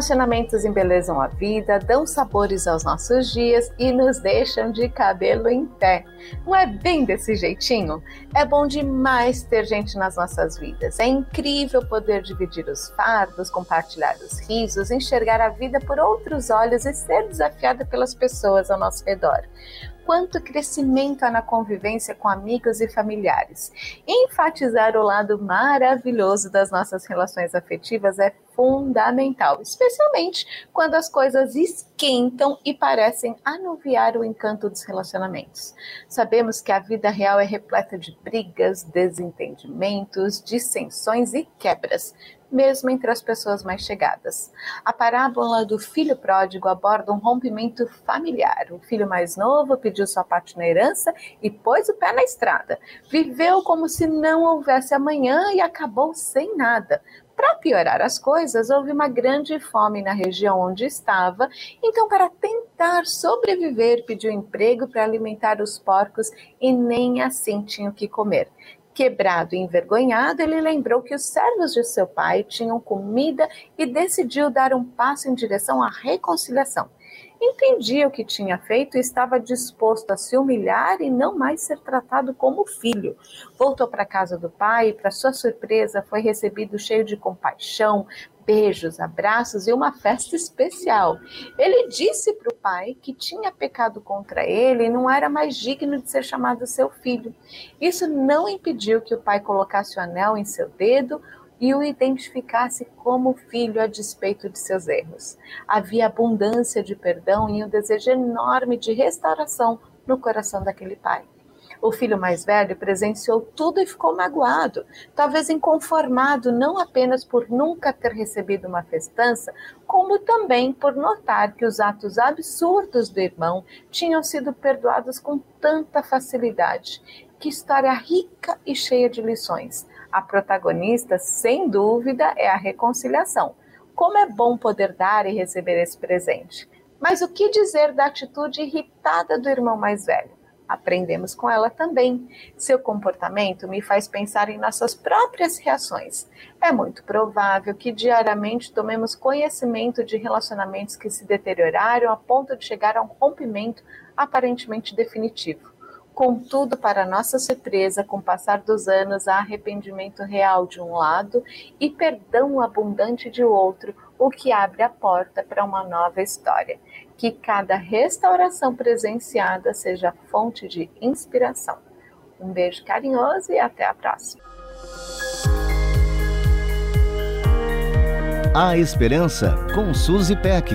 Relacionamentos embelezam a vida, dão sabores aos nossos dias e nos deixam de cabelo em pé. Não é bem desse jeitinho? É bom demais ter gente nas nossas vidas. É incrível poder dividir os fardos, compartilhar os risos, enxergar a vida por outros olhos e ser desafiada pelas pessoas ao nosso redor quanto crescimento há na convivência com amigos e familiares. Enfatizar o lado maravilhoso das nossas relações afetivas é fundamental, especialmente quando as coisas esquentam e parecem anuviar o encanto dos relacionamentos. Sabemos que a vida real é repleta de brigas, desentendimentos, dissensões e quebras mesmo entre as pessoas mais chegadas. A parábola do filho pródigo aborda um rompimento familiar. O filho mais novo pediu sua parte na herança e pôs o pé na estrada. Viveu como se não houvesse amanhã e acabou sem nada. Para piorar as coisas, houve uma grande fome na região onde estava, então, para tentar sobreviver, pediu emprego para alimentar os porcos e nem assim tinha o que comer. Quebrado e envergonhado, ele lembrou que os servos de seu pai tinham comida e decidiu dar um passo em direção à reconciliação. Entendia o que tinha feito e estava disposto a se humilhar e não mais ser tratado como filho. Voltou para a casa do pai e, para sua surpresa, foi recebido cheio de compaixão, beijos, abraços e uma festa especial. Ele disse para o pai que tinha pecado contra ele e não era mais digno de ser chamado seu filho. Isso não impediu que o pai colocasse o anel em seu dedo e o identificasse como filho a despeito de seus erros. Havia abundância de perdão e um desejo enorme de restauração no coração daquele pai. O filho mais velho presenciou tudo e ficou magoado, talvez inconformado não apenas por nunca ter recebido uma festança, como também por notar que os atos absurdos do irmão tinham sido perdoados com tanta facilidade. Que história rica e cheia de lições. A protagonista, sem dúvida, é a reconciliação. Como é bom poder dar e receber esse presente. Mas o que dizer da atitude irritada do irmão mais velho? aprendemos com ela também. Seu comportamento me faz pensar em nossas próprias reações. É muito provável que diariamente tomemos conhecimento de relacionamentos que se deterioraram a ponto de chegar a um rompimento aparentemente definitivo. Contudo, para nossa surpresa, com o passar dos anos, há arrependimento real de um lado e perdão abundante de outro, o que abre a porta para uma nova história. Que cada restauração presenciada seja fonte de inspiração. Um beijo carinhoso e até a próxima. A Esperança com Suzy Peck.